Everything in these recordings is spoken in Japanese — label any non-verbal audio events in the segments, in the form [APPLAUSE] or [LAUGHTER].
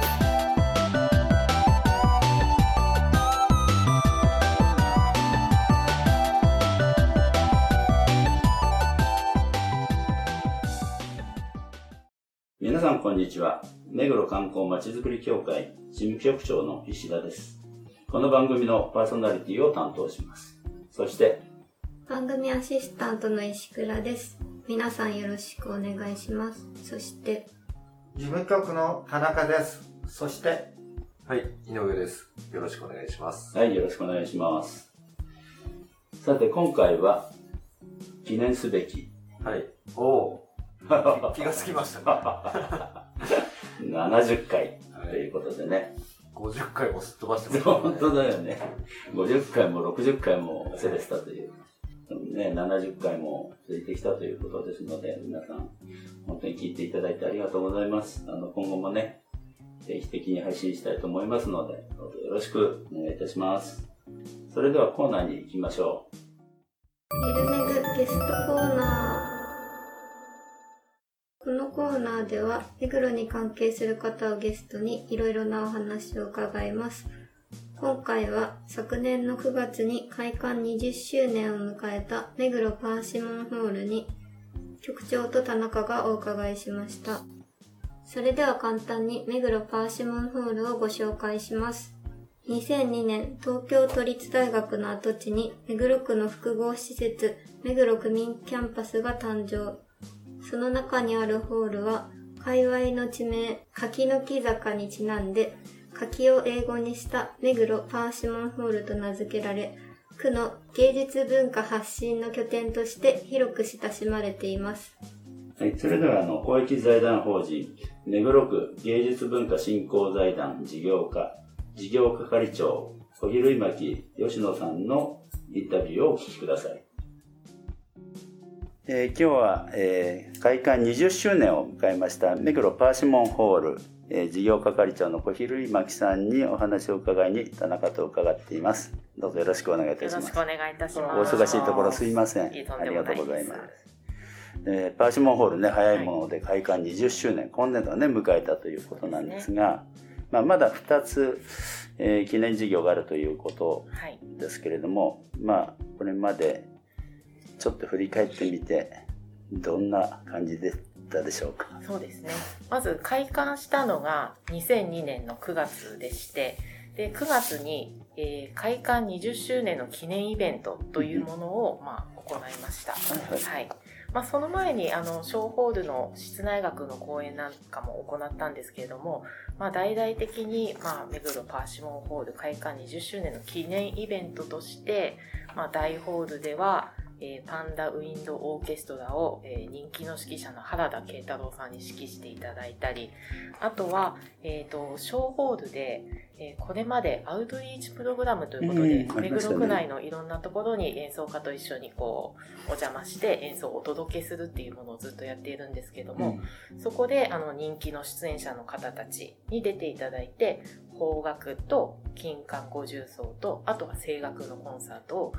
す。んこんにちは。目黒観光まちづくり協会事務局長の石田です。この番組のパーソナリティを担当します。そして、番組アシスタントの石倉です皆さんよろしくお願いしますそして事務局の田中です。そして、はい、井上です。よろしくお願いします。はい、よろしくお願いします。さて、今回は記念すべきはい。おおー、[LAUGHS] 気がつきましたね。70回ということでね。50回もすっ飛ばしてます、本当だよね。50回も60回もセレスタという。ね、70回も続いてきたということですので、皆さん、本当に聞いていただいてありがとうございます。あの、今後もね、定期的に配信したいと思いますので、どうぞよろしくお願いいたします。それではコーナーに行きましょう。ゆるめぐゲストコーナーコーナーでは目黒に関係する方をゲストにいろいろなお話を伺います。今回は昨年の9月に開館20周年を迎えた目黒パーシモンホールに局長と田中がお伺いしました。それでは簡単に目黒パーシモンホールをご紹介します。2002年東京都立大学の跡地に目黒区の複合施設目黒区民キャンパスが誕生。その中にあるホールは界隈の地名柿の木坂にちなんで柿を英語にした目黒パーシモンホールと名付けられ区の芸術文化発信の拠点として広く親しまれていますはい、それでは、あの、公益財団法人、目黒区芸術文化振興財団事業課、事業係長、小比類巻吉野さんのインタビューをお聞きください。えー今日は、えー開館20周年を迎えました目黒パーシモンホール、えー事業係長の小比類巻さんにお話を伺いに田中と伺っています。どうぞよろしくお願いいたしますよろしく。お願いいたしおます。忙しいところすいません。ありがとうございます。えーパーシモンホールね、早いもので開館20周年、今年度はね、迎えたということなんですが、まあ、まだ2つ、えー記念事業があるということはい。ですけれども、まあ、これまでちょっと振り返ってみて、どんな感じでしたでしょうか？そうですね。まず開館したのが2002年の9月でして、で9月に、えー開館20周年の記念イベントというものを、まあ、行いました。はいはいはい。まあ、その前にあの小ホールの室内学の講演なんかも行ったんですけれども、まあ、大々的に、まあ、目黒パーシモンホール開館20周年の記念イベントとして、まあ、大ホールでは、えーパンダウィンドオーケストラを、えー人気の指揮者の原田慶太郎さんに指揮していただいたりあとは、えー、と小ホールで、えーこれまでアウトリーチプログラムということで、目黒区内のいろんなところに演奏家と一緒にこうお邪魔して演奏をお届けするっていうものをずっとやっているんですけども、そこであの人気の出演者の方たちに出ていただいて邦楽と金管五重奏とあとは声楽のコンサートを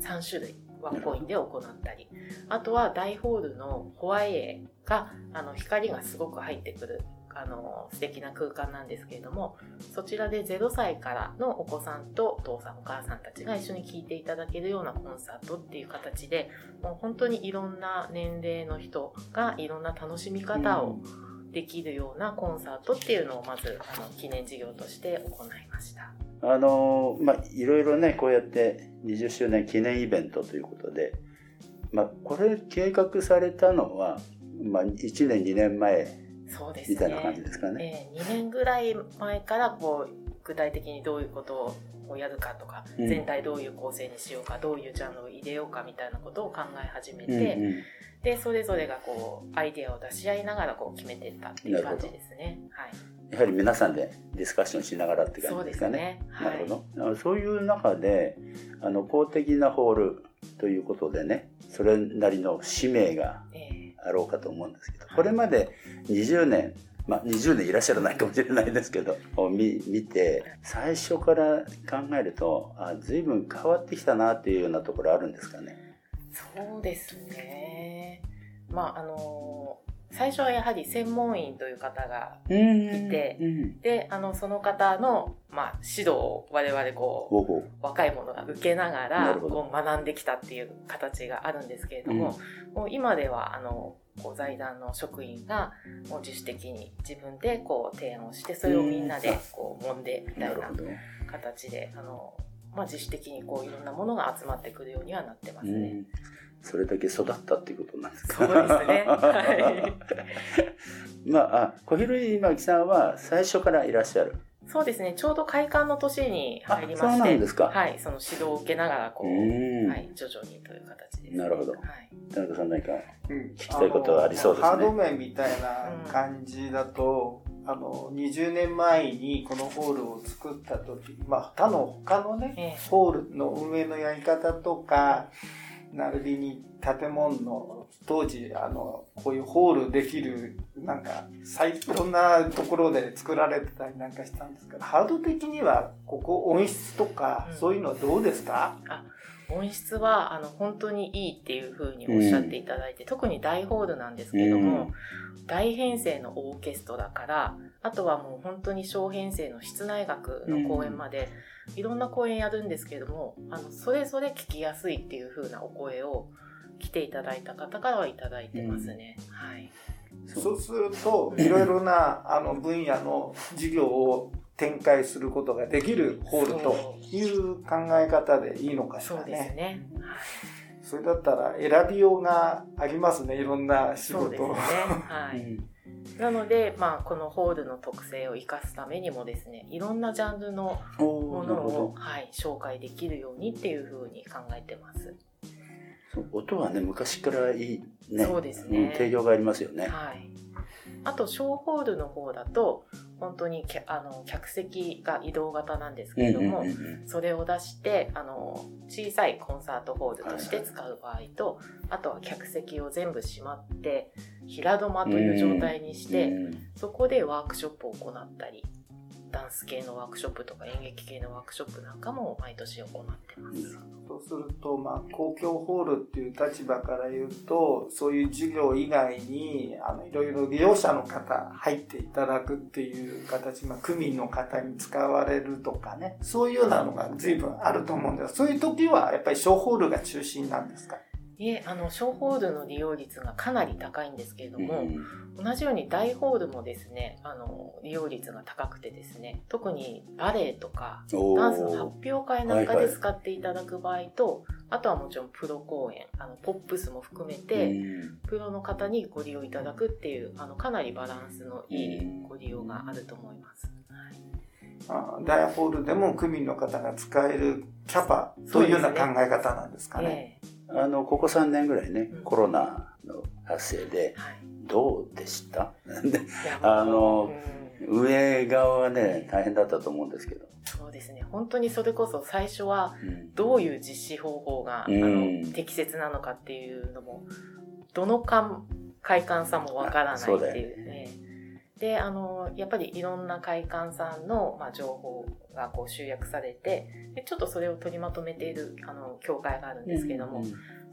3種類ワンコインで行ったりあとは大ホールのホワイエーがあの光がすごく入ってくるあの素敵な空間なんですけれどもそちらで0歳からのお子さんとお父さんお母さんたちが一緒に聴いていただけるようなコンサートっていう形でもう本当にいろんな年齢の人がいろんな楽しみ方をできるようなコンサートっていうのをまずあの記念事業として行いました。あのまあいろいろねこうやって20周年記念イベントということで、まあ、これ計画されたのは、まあ、1年2年前。みたいな感じですかね。えー、2年ぐらい前からこう具体的にどういうことをやるかとか、うん全体どういう構成にしようかどういうジャンルを入れようかみたいなことを考え始めて、うんうんでそれぞれがこうアイデアを出し合いながらこう決めていったっていう感じですね。はい、やはり皆さんでディスカッションしながらって感じですかね。すね。なるほど。そういう中であの公的なホールということでねそれなりの使命がえああろうかと思うんですけど、これまで20年、まあ20年いらっしゃらないかもしれないですけど、を見見て、最初から考えると、あ、随分変わってきたなっていうようなところあるんですかね。そうですね。まあ、あの、最初はやはり専門員という方がいいてうん、で、あの、その方の、まあ、指導を我々こう、若い者が受けながならこう学んできたっていう形があるんですけれども、もう今ではあのこう財団の職員がもう自主的に自分でこう提案をしてそれをみんなでこう揉んでみたなないるほど。形であの、まあ、自主的にこういろんなものが集まってくるようにはなってますね。うん。それだけ育ったっていうことなんですか？そうですね。[LAUGHS] はい。まあ、あ小比類巻さんは最初からいらっしゃる。そうですね。ちょうど開館の年に入りまあそうしてなんですか。はい、その指導を受けながらこう、うん。はい、徐々にという形です、なるほど。はい。田中さん何か。うん。聞きたいことはありそうですね。ハード面みたいな感じだと、あの、20年前にこのホールを作った時、まあ、他の、他のね、ええ。ホールの運営のやり方とか、並びに建物の当時、あの、こういうホールできる、なんか、最いろんなところで作られてたりなんかしたんですけど、ハード的には、ここ音質とかう、ん。そういうのはどうですか、音質はあの本当にいいっていうふうにおっしゃっていただいて、特に大ホールなんですけども、大編成のオーケストラからあとはもう本当に小編成の室内楽の公演まで、いろんな公演やるんですけどもあのそれぞれ聞きやすいっていう風なお声を来ていただいた方からはいただいてますね。はい、そうすると、いろいろなあの分野の事業を展開することができるホールという考え方でいいのかしそうらね。ですね。それだったら選びようがありますね、いろんな仕事を。そうですね。はい。なので、まあ、このホールの特性を生かすためにもですね、いろんなジャンルのおものを、はい、紹介できるようにっていう風に考えてます。音はね、昔からいいね。そうですねん定評がありますよね。はい。あと、小ホールの方だと、本当にけあの客席が移動型なんですけれども、それを出してあの小さいコンサートホールとして使う場合と、あとは客席を全部閉まって平土間という状態にして、うんそこでワークショップを行ったりダンス系のワークショップとか演劇系のワークショップなんかも毎年行ってます。そうすると、まあ、公共ホールっていう立場から言うと、そういう授業以外に、あの、いろいろ利用者の方入っていただくっていう形、まあ、区民の方に使われるとかね、そういうようなのが随分あると思うんですそういう時は、やっぱり小ホールが中心なんですか？いえあの小ホールの利用率がかなり高いんですけれども、うん。同じように大ホールもですねあの利用率が高くてですね特にバレエとかダンスの発表会なんかはいはいで使っていただく場合と、あとはもちろんプロ公演あのポップスも含めて、うん。プロの方にご利用いただくっていうあのかなりバランスのいいご利用があると思います。はい。あ大ホールでも区民の方が使えるキャパというような考え方なんですかね。えあの、ここ3年ぐらいねうん、コロナの発生でえ、はい。どうでした？あのうん。上側はね、大変だったと思うんですけど。そうですね。本当にそれこそ最初はうん。どういう実施方法が、うん。あの適切なのかっていうのもどのか会館さんもわからないっていうね。ね。であのやっぱりいろんな会館さんの、まあ、情報がこう集約されてでちょっとそれを取りまとめているあの協会があるんですけども、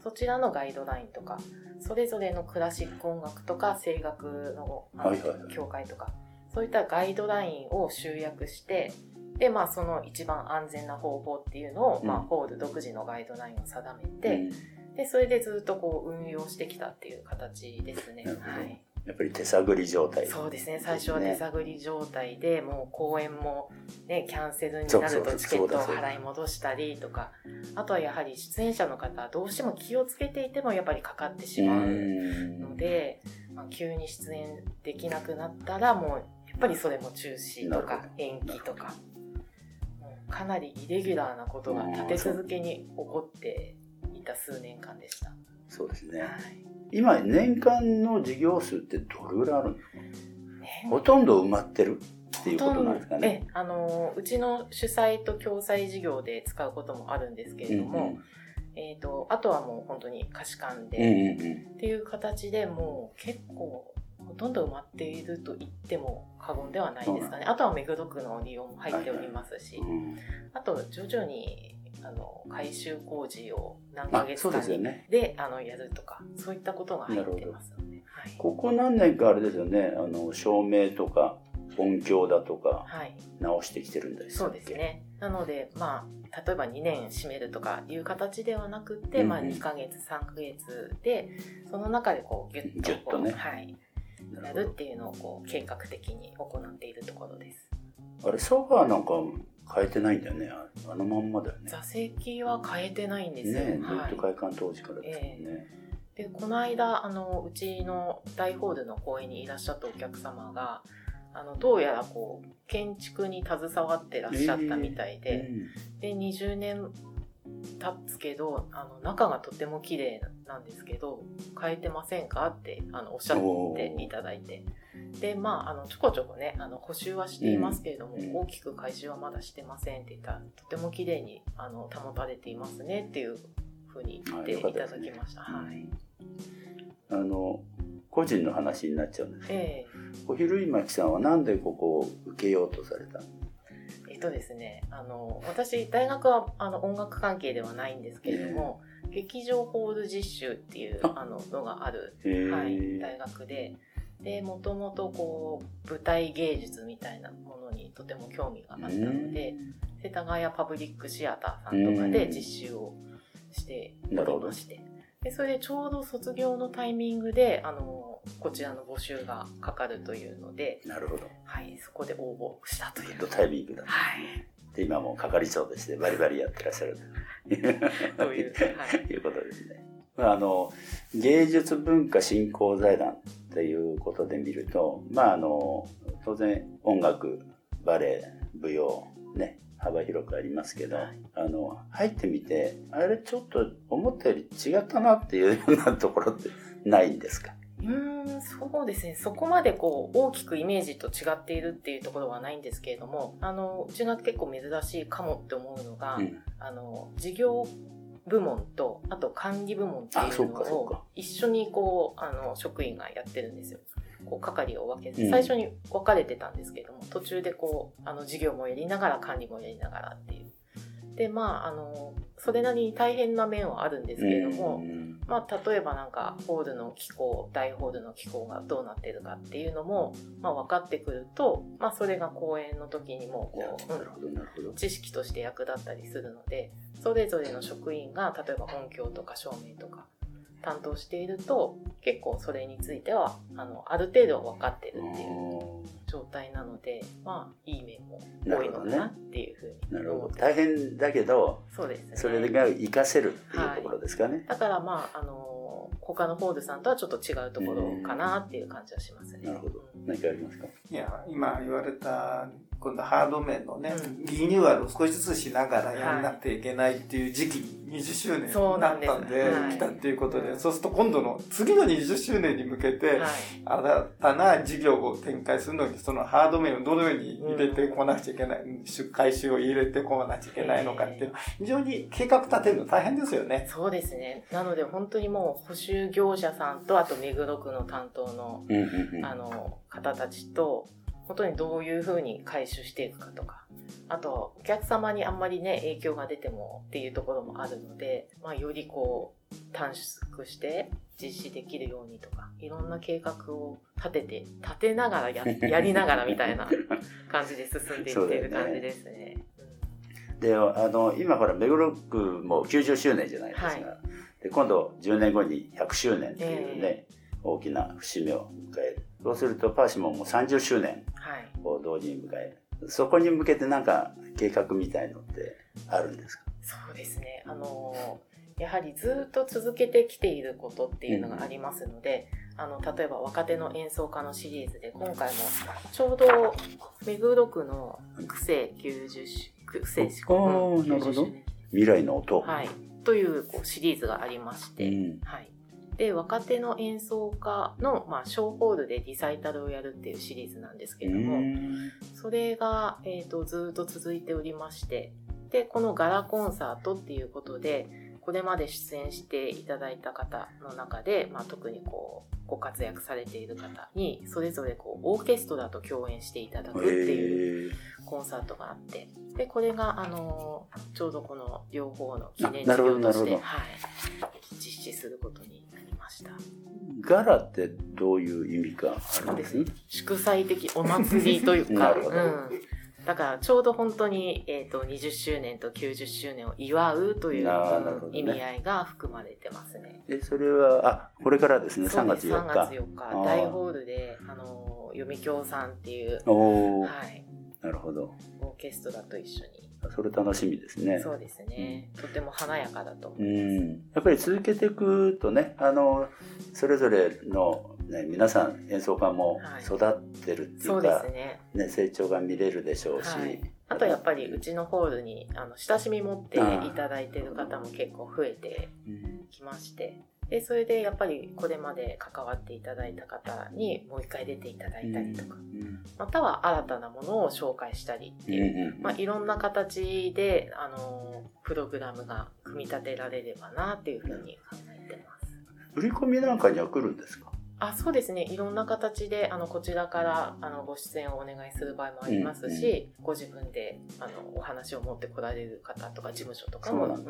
そちらのガイドラインとかそれぞれのクラシック音楽とか声楽のあのはいはいはい。協会とかそういったガイドラインを集約してでまあその一番安全な方法っていうのを、うんまあ、ホール独自のガイドラインを定めうん。て、でそれでずっとこう運用してきたっていう形ですね。はいやっぱり手探り状態。そうですね最初は手探り状態でもう公演も、ね、キャンセルになるとチケットを払い戻したりとかあとはやはり出演者の方はどうしても気をつけていてもやっぱりかかってしまうので、まあ、急に出演できなくなったらもうやっぱりそれも中止とか延期とかもうかなりイレギュラーなことが立て続けに起こっていた数年間でした。そうですね。はい今、年間の事業数ってどれぐらいあるんですか？ねほとんど埋まってるっていうことなんですかね。ええあのうちの主催と共催事業で使うこともあるんですけれども、えっ、と、あとはもう本当に貸し館うんで、うんっていう形でもう結構ほとんど埋まっていると言っても過言ではないですかね。あとは目黒区の利用も入っておりますし、うん。あと徐々にあの改修工事を何ヶ月間にでね。であのやるとか、そういったことが入ってますので、はい。ここ何年かあれですよね、あの、照明とか音響だとかはい、直してきてるんですそうです。ね。なので、まあ、例えば2年閉めるとかいう形ではなくて、うんうんまあ2ヶ月、3ヶ月で、その中でこうギュッとギュッとねはい、やるっていうのをこう計画的に行っているところです。あれ、ソファーなんか変えてないんだよね。ああのまんまだよね。座席は変えてないんですよ。ねずはいっと開館当時からですよね。でこの間あのうちの大ホールの公演にいらっしゃったお客様があのどうやらこう建築に携わってらっしゃったみたいで、で20年経つけどあの中がとても綺麗なんですけど変えてませんかってあのおっしゃっていただいてでまああのちょこちょこねあの補修はしていますけれども、うん。大きく改修はまだしてませんって言ったらとても綺麗にあの保たれていますねっていうふうに言っていただきました。はい。あの、個人の話になっちゃうんですけど、え小比類巻さんはなんでここを受けようとされたの？ええっとですねあの私大学はあの音楽関係ではないんですけれども、劇場ホール実習っていうあ。あののがあるへーはい、大学ででもともとこう舞台芸術みたいなものにとても興味があったので世田谷パブリックシアターさんとかで実習をしておりまして。でそれでちょうど卒業のタイミングであのこちらの募集がかかるというので、なるほど。はい、そこで応募したという。タイミングだ、はい。で、今もう係長としてバリバリやってらっしゃる。[LAUGHS] というはい。[LAUGHS] いうことですね。まあ、あの、芸術文化振興財団っていうことで見ると、まあ、あの、当然音楽、バレエ、舞踊、ね、幅広くありますけど、はい。あの、入ってみて、あれちょっと思ったより違ったなっていうようなところってないんですか？うーんそうですね。そこまでこう大きくイメージと違っているっていうところはないんですけれどもあのうちが結構珍しいかもって思うのが、うん。あの事業部門とあと管理部門っていうのを一緒にこうあの職員がやってるんですよ。こう係を分けてうん最初に分かれてたんですけれども、途中でこうあの事業もやりながら管理もやりながらっていう。でまああのそれなりに大変な面はあるんですけれども、うんまあ、例えばなんかホールの機構大ホールの機構がどうなってるかっていうのも、まあ、分かってくると、まあ、それが講演の時にもこう、うん。知識として役立ったりするのでそれぞれの職員が例えば音響とか照明とか担当していると結構それについてはあのある程度は分かってるっていう状態なのでまあいい面も多いのかなっていうふうになるほど。思って大変だけど、そうですね。それが活かせるっていうところですかね。だからまああの他のホールさんとはちょっと違うところかなっていう感じはしますね。なるほど。うん。何かありますか？いや、今言われた、今度ハード面のね、うん。リニューアルを少しずつしながらやらなくてはいけないっていう時期に20周年にそうななんですったんで、はい来たっていうことで、そうすると今度の次の20周年に向けて、はい新たな事業を展開するのに、そのハード面をどのように入れてこなくちゃいけない、回収を入れてこなくちゃいけないのかっていう、非常に計画立てるの大変ですよね。そうですね。なので本当にもう補修業者さんとあと目黒区の担当のあの方たちと本当にどういうふうに回収していくかとか。あとお客様にあんまりね影響が出てもっていうところもあるので、まあ、よりこう短縮して実施できるようにとかいろんな計画を立てて立てながらや [LAUGHS] やりながらみたいな感じで進んでいってる感じですね。であの今ほら目黒区も90周年じゃないですか、はい。で今度10年後に100周年っていうね、え。大きな節目を迎えるそうするとパーシモンも30周年はい。を同時に迎えるそこに向けてなんか計画みたいのってあるんですか？そうですね。あのやはりずっと続けてきていることっていうのがありますので、あの例えば若手の演奏家のシリーズで今回もちょうど目黒区の区政90周区政おーうんなるほど。90周年。未来の音、はい、というこうシリーズがありまして、うん。はい、で若手の演奏家の、まあ、ショーホールでリサイタルをやるっていうシリーズなんですけれども、うんそれが、えー、とずっと続いておりましてでこのガラコンサートっていうことでこれまで出演していただいた方の中で、まあ、特にこうご活躍されている方にそれぞれこうオーケストラと共演していただくっていうコンサートがあってでこれがあのちょうどこの両方の記念事業として、はい、実施することにした。ガラってどういう意味があるんです祝祭的お祭りというか、[LAUGHS] うん、だからちょうど本当に、えーと、20周年と90周年を祝うという、ね、意味合いが含まれてますね。えそれはあこれからですね。3月4日。3月4日。大ホールであの読響さんっていう、はい、なるほど。オーケストラと一緒にそれ楽しみですね。そうですね。とても華やかだと思います。やっぱり続けていくとね、あの、それぞれの、ね、皆さん演奏家も育ってるっていうか、はい、ね、ね、成長が見れるでしょうし、はい、あとやっぱりうちのホールにあの親しみ持っていただいてる方も結構増えてきまして、でそれでやっぱりこれまで関わっていただいた方にもう一回出ていただいたりとか、または新たなものを紹介したりっていう、まあ、いろんな形であのプログラムが組み立てられればなっていうふうに考えてます。売り込みなんかには来るんですか？あそうですね。いろんな形であのこちらからあのご出演をお願いする場合もありますし、うんうん、ご自分であのお話を持ってこられる方とか事務所とかも。な,、うん、あ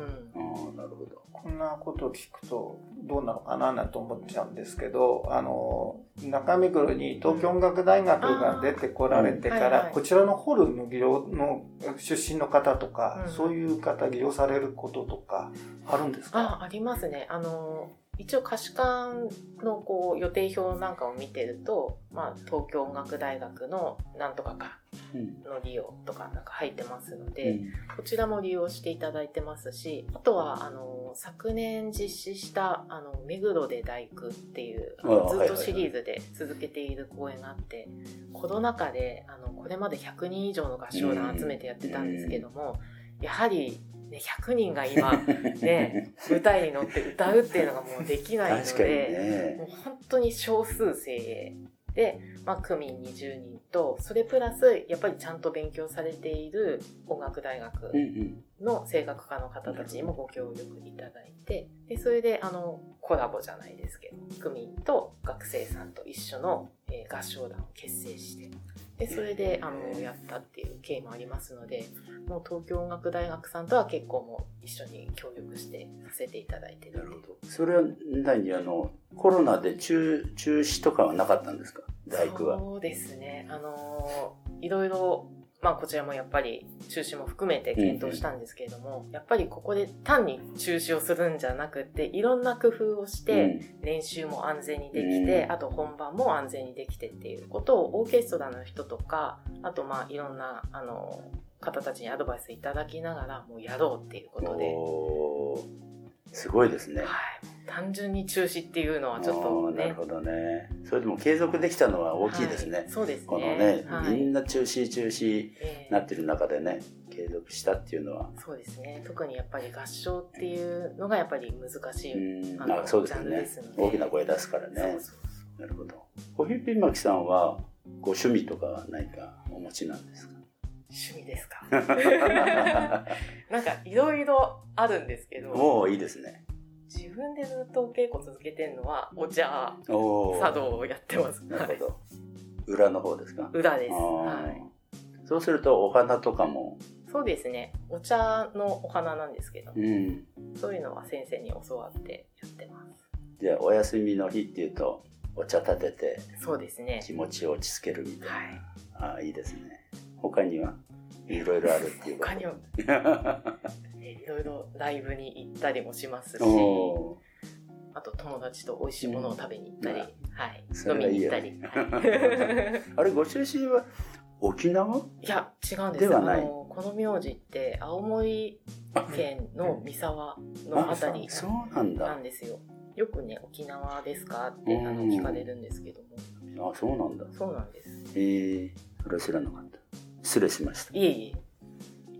なるほど。こんなことを聞くとどうなのかななんて思っちゃうんですけどあの中目黒に東京音楽大学が出てこられてから、うん。はいはい、こちらのホルンの技量の出身の方とか、うん、そういう方技量されることとかあるんですか？あありますね。あの一応可視館のこう予定表なんかを見てると、まあ、東京音楽大学のなんとかかの利用とかなんか入ってますので、うん、こちらも利用していただいてますしあとはあの昨年実施した「あの目黒で大工」っていうずっとシリーズで続けている公演があって、コロナ禍であのこれまで100人以上の合唱団集めてやってたんですけども、やはりね、100人が今、ね、[LAUGHS] 舞台に乗って歌うっていうのがもうできないので、ね、もう本当に少数精鋭で、まあ、区民20人と、それプラス、やっぱりちゃんと勉強されている音楽大学の声楽科の方たちにもご協力いただいて、で、それで、あの、コラボじゃないですけど、区民と学生さんと一緒の、えー、合唱団を結成して、でそれであのやったっていう経緯もありますのでもう東京音楽大学さんとは結構もう一緒に協力してさせていただいてるなるほど。それは何？あのコロナで中中止とかはなかったんですか？大工は。そうですね。あのいろいろまあこちらもやっぱり中止も含めて検討したんですけれども、うん、やっぱりここで単に中止をするんじゃなくていろんな工夫をして練習も安全にできて、うん、あと本番も安全にできてっていうことをオーケストラの人とかあとまあいろんなあの方たちにアドバイスいただきながらもうやろうっていうことで。すごいですね。はい単純に中止っていうのはちょっとね。なるほどね。それでも継続できたのは大きいですね。はい、そうですね。このね、はい、みんな中止中止なってる中でね、継続したっていうのは。そうですね。特にやっぱり合唱っていうのがやっぱり難しい。うんあそうですね。大きな声出すからね。なるほど。コヒッピンマキさんはご趣味とか何かお持ちなんですか？趣味ですか？[LAUGHS] なんかいろいろあるんですけど。おおいいですね。自分でずっと稽古続けてるのはお茶茶道をやってます。なるほど、裏の方ですか？裏です。はい。そうするとお花とかも？そうですね。お茶のお花なんですけど、うん、そういうのは先生に教わってやってます。じゃあお休みの日っていうとお茶立ててそうですね。気持ちを落ち着けるみたいな、はい、ああいいですね。他には？いろいろあるっていう他には [LAUGHS] いろいろライブに行ったりもしますしあと友達と美味しいものを食べに行ったり、うん、はい、飲みに行ったり。[LAUGHS] あれ、ご出身は沖縄？いや、違うんです。あの、この名字って青森県の三沢のあたりなんですよ。よくね、沖縄ですか？ってあの聞かれるんですけども。あ、そうなんだ。そうなんです。へえそれは知らなかった。失礼しました。いえいえ。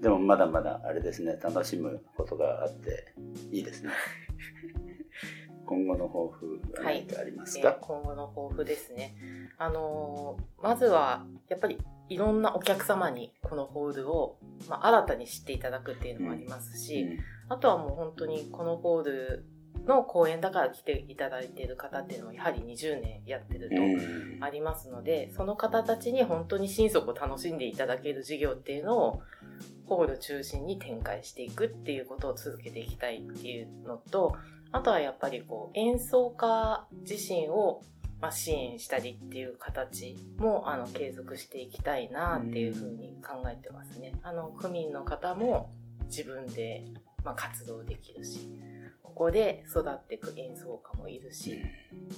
でもまだまだあれですね楽しむことがあっていいですね。[LAUGHS] 今後の抱負は何かありますか、はい。えー、今後の抱負ですね。あのー、まずはやっぱりいろんなお客様にこのホールを、まあ、新たに知っていただくっていうのもありますし、あとはもう本当にこのホールの公演だから来ていただいている方っていうのはやはり20年やってるとありますので、その方たちに本当に心底楽しんでいただける事業っていうのをホール中心に展開していくっていうことを続けていきたいっていうのと、あとはやっぱりこう演奏家自身をま、支援したりっていう形もあの継続していきたいなっていうふうに考えてますね。あの区民の方も自分で、ま、活動できるしここで育っていく演奏家もいるし、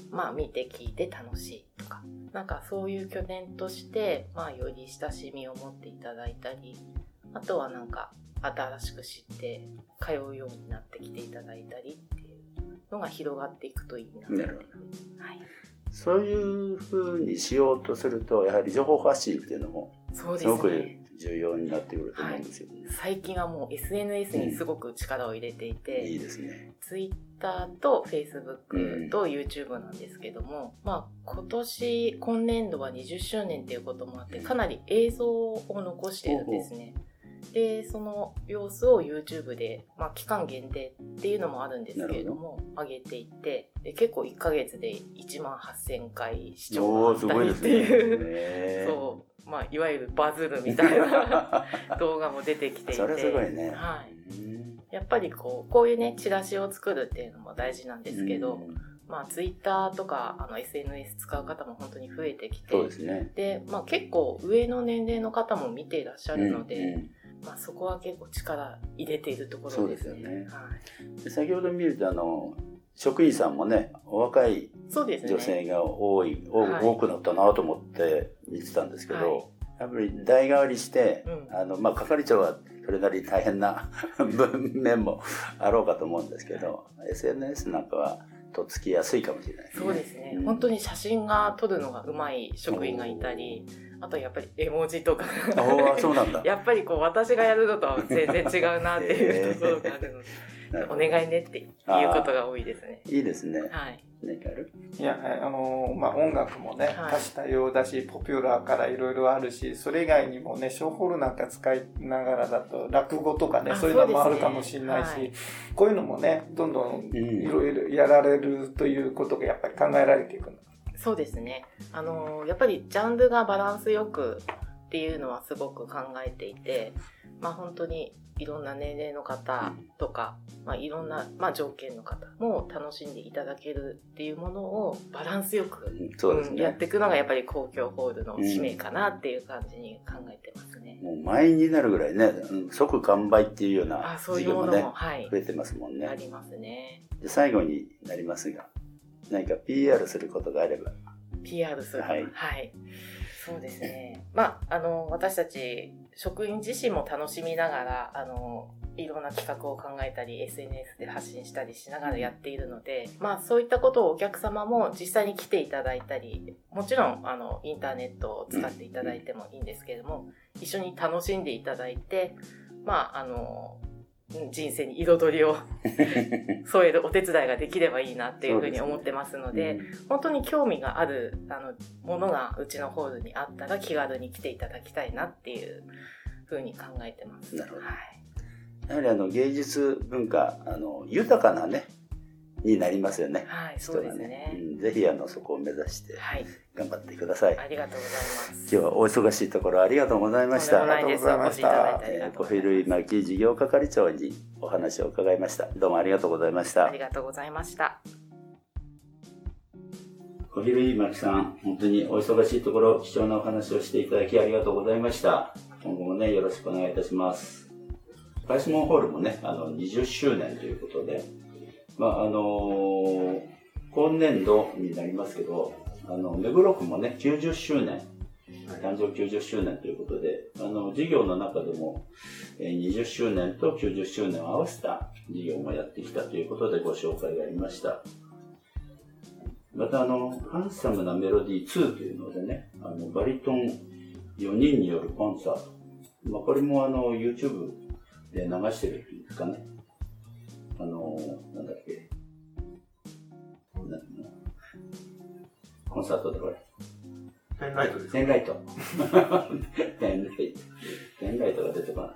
まあ見て聞いて楽しいとかなんかそういう拠点として、まあ、より親しみを持っていただいたりあとはなんか新しく知って通うようになってきていただいたりっていうのが広がっていくといいなというふうに、はい。そういうふうにしようとすると、やはり情報発信っていうのも、すごく重要になってくると思うんですよね、はい、最近はもう SNS にすごく力を入れていて、うん、いいですね。Twitter と Facebook と YouTube なんですけども、うん、まあ今年、今年度は20周年っていうこともあって、かなり映像を残してるんですね。うんで、その様子を YouTube で、まあ、期間限定っていうのもあるんですけれども、ど。上げていって、で結構1ヶ月で1万8000回視聴があったりっていう、ね、[LAUGHS] そう、まあ、いわゆるバズるみたいな [LAUGHS] 動画も出てきていて。それすごいね。はい。やっぱりこう、こういうね、チラシを作るっていうのも大事なんですけど、まあ、ツイッターとかあの SNS 使う方も本当に増えてきてそうですね。で、まあ、結構上の年齢の方も見ていらっしゃるので、うんうん、まあ、そこは結構力入れているところですね。そうですよね。はい、で先ほど見るとあの職員さんもねお若い女性が多い、ね、多くなったなと思って見てたんですけど、はい、やっぱり代替わりして、うん、あのまあ、係長はそれなりに大変な [LAUGHS] 文面もあろうかと思うんですけど SNS なんかはとっつきやすいかもしれない、ね、そうですね、うん、本当に写真が撮るのがうまい職員がいたり、あとやっぱり絵文字とか。そうなんだ。[LAUGHS] やっぱりこう私がやるのとは全然違うなっていうところがあるので、お願いねっていうことが多いですね。いいですね。はい。何かある？いや、あのまあ、音楽もね、多種多様だし、ポピュラーからいろいろあるし、それ以外にもね、ショーホールなんか使いながらだと、落語とかね、そういうのもあるかもしれないし、ねはい、こういうのもね、どんどんいろいろやられるということがやっぱり考えられていくそうですね。あのやっぱりジャンルがバランスよくっていうのはすごく考えていて、まあ本当にいろんな年齢の方とか、うん、まあいろんな、まあ、条件の方も楽しんでいただけるっていうものをバランスよく、うんね、やっていくのがやっぱり公共ホールの使命かなっていう感じに考えてますね。もう満員になるぐらいね、即完売っていうようなあそういうものも、はい、増えてますもんね。ありますね。で最後になりますが、何か PR することがあれば。PR する。はい。はい。そうですね。まあ、あの、私たち、職員自身も楽しみながら、あの、いろんな企画を考えたり、SNS で発信したりしながらやっているので、まあそういったことをお客様も実際に来ていただいたり、もちろん、あの、インターネットを使っていただいてもいいんですけれども、一緒に楽しんでいただいて、まあ、あの、人生に彩りを [LAUGHS] 添えるお手伝いができればいいなっていうふうに思ってますので、でねうん、本当に興味があるあのものがうちのホールにあったら気軽に来ていただきたいなっていうふうに考えてます。なるほど。はい、やはりあの芸術文化、あの豊かなね、になりますよね。はい、そうですね。ねうん、ぜひあのそこを目指して頑張ってください。はい、ありがとうございます。今日はお忙しいところありがとうございました。ありがとうございました。えー、小比類巻事業係長にお話を伺いました。どうもありがとうございました。ありがとうございました。小比類巻さん、本当にお忙しいところ貴重なお話をしていただきありがとうございました。今後もね、よろしくお願いいたします。パイスモンホールもね、あの、20周年ということで、まあ、あのー、今年度になりますけど、あの、目黒区もね、90周年、誕生90周年ということで、あの、事業の中でも、20周年と90周年を合わせた事業もやってきたということでご紹介がありました。また、あの、ハンサムなメロディー2というのでね、あの、バリトン4人によるコンサート。まあ、これもあの、YouTube で流してるっていうんですかね。あの、なんだっけ。コンサートでこれ。フェライトですか？ペンライト。[LAUGHS] ペンライト。ペンライトが出てこない。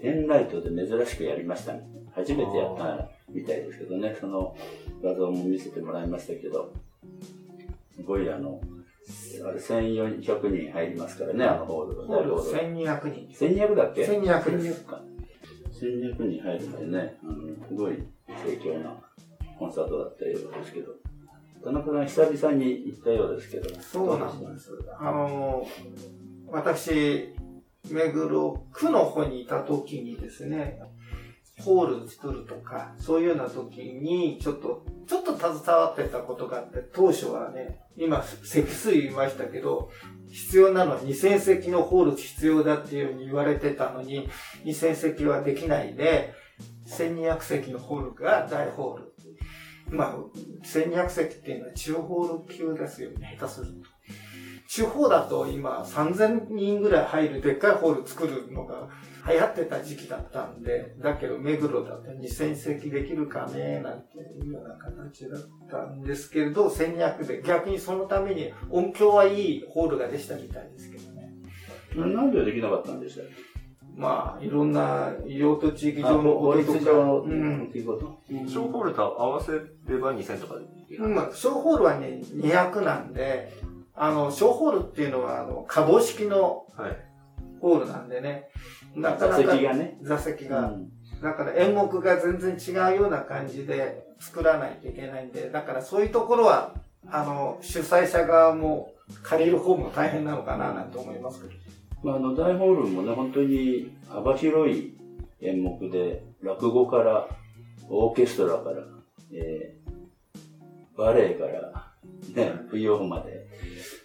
ペンライトで珍しくやりましたね。初めてやったみたいですけどね、その画像も見せてもらいましたけど、すごいあの、あれ1400人入りますからね、あのホールホール大ホール1200人。1200だっけ？1200ですか。1200人入るんでね、あの、すごい盛況なコンサートだったようですけど、田中さん久々に行ったようですけど、そうなんです。あの、私、目黒区の方にいた時にですね、ホール作るとか、そういうような時に、ちょっと、ちょっと携わってたことがあって、当初はね、今、席数言いましたけど、必要なのは2000席のホール必要だっていうふうに言われてたのに、2000席はできないで、1200席のホールが大ホール。まあ、1200席っていうのは中ホール級ですよね、下手すると。地方だと今3000人ぐらい入るでっかいホール作るのが流行ってた時期だったんで、だけど目黒だと2000席できるかねなんていうような形だったんですけれど、1200で逆にそのために音響はいいホールができたみたいですけどね。なんでできなかったんでしたっまあ、いろんな医療と地域け上の法律。上うんっていうこと？小ホールと合わせれば2000とかでいいなまあ、小ホールはね、200なんで、あの、小ホールっていうのは、あの、可動式のはい。ホールなんでね、なか座なか席がね。座席が、うん。だから演目が全然違うような感じで作らないといけないんで、だからそういうところは、あの、主催者側も借りる方も大変なのかななんて思いますけど。まあ、あの大ホールもね、本当に幅広い演目で、落語から、オーケストラから、えーバレエから、ね、舞踊まで、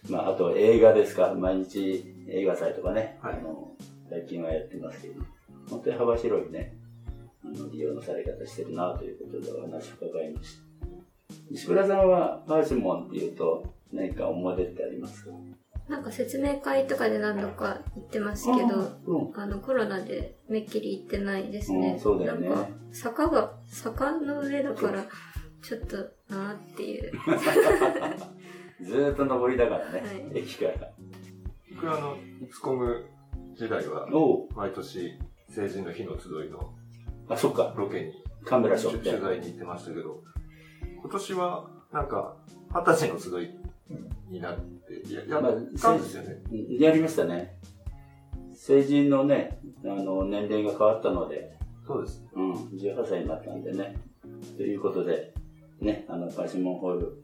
まあ、あと映画ですか、毎日映画祭とかね、はい。あの最近はやってますけど、本当に幅広いね、あの利用のされ方してるなということでお話を伺いました。石倉さんはパーシモンっていうと何か思い出ってありますか？なんか説明会とかで何度か行ってますけど、うんあのコロナでめっきり行ってないですね。うんそうだよねなんか坂が、坂の上だから、ちょっとなーっていう。[LAUGHS] ずーっと上りだからね、はい駅から。僕はあの、イツコム時代は、毎年、成人の日の集いのあ、そっか。ロケにカメラショ取ップ材に行ってましたけど、今年は、なんか、二十歳の集いになって、ややったんですよね。やりましたね。成人のね、あの、年齢が変わったので、そうです。うん、18歳になったんでね。ということで、ね、あの、パシモンホール、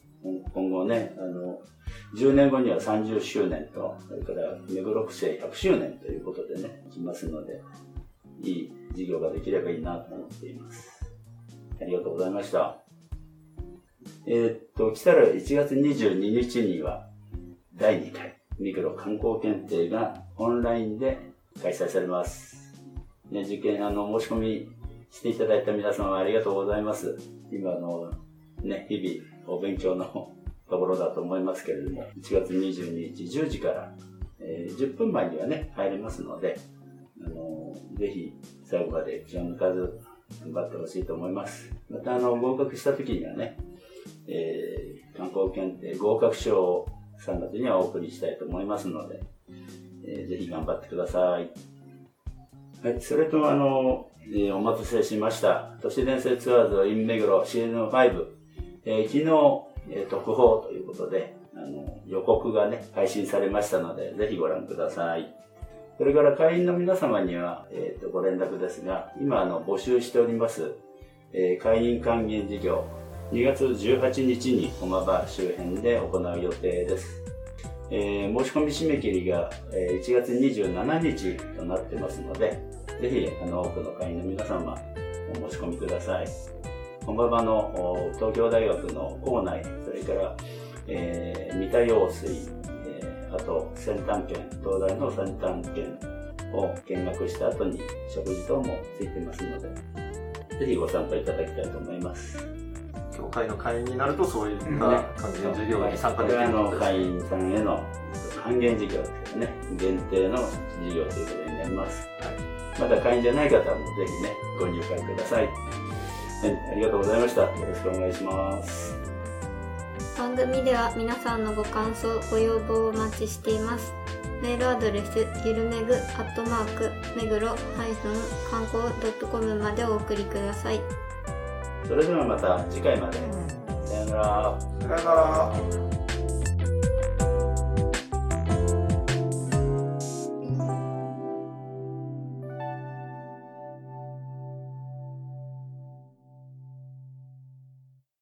今後ね、あの、10年後には30周年と、それから目黒区政100周年ということでね、来ますので、いい事業ができればいいなと思っています。ありがとうございました。えーっと、来たら1月22日には、第2回、目黒観光検定がオンラインで開催されます。ね、受験、あの、申し込みしていただいた皆様ありがとうございます。今の、ね、日々お勉強のところだと思いますけれども、1月22日10時から、えー10分前にはね、入れますので、あの、ぜひ最後まで気を抜かず頑張ってほしいと思います。また、あの、合格した時にはね、えー観光検定合格証を3月にはお送りしたいと思いますので、えーぜひ頑張ってください。はい、それとあの、えーお待たせしました。都市伝説ツアーズ in 目黒シーズン5、えー昨日、えー特報ということで、あの、予告がね、配信されましたので、ぜひご覧ください。それから会員の皆様には、えーとご連絡ですが、今あの募集しております、えー会員還元事業、2月18日に駒場周辺で行う予定です。えー申し込み締め切りが、えー1月27日となってますので、ぜひあの多くの会員の皆様お申し込みください。駒場のお東京大学の校内、それから、えー三田用水、えーあと先端券、東大の先端券を見学した後に食事等もついてますので、ぜひご参加いただきたいと思います。協会の会員になると、そういったうん還元事業に参加できるこれはあのことです会員さんへの還元事業ですけどね、限定の事業ということになります。まだ会員じゃない方もぜひね、ご入会ください。はい、ありがとうございました。よろしくお願いします。番組では皆さんのご感想、ご要望をお待ちしています。メールアドレス、ゆるめぐ、アットマーク、めぐろ、ハイフン、観光 .com までお送りください。それではまた次回まで。さよなら。さよなら。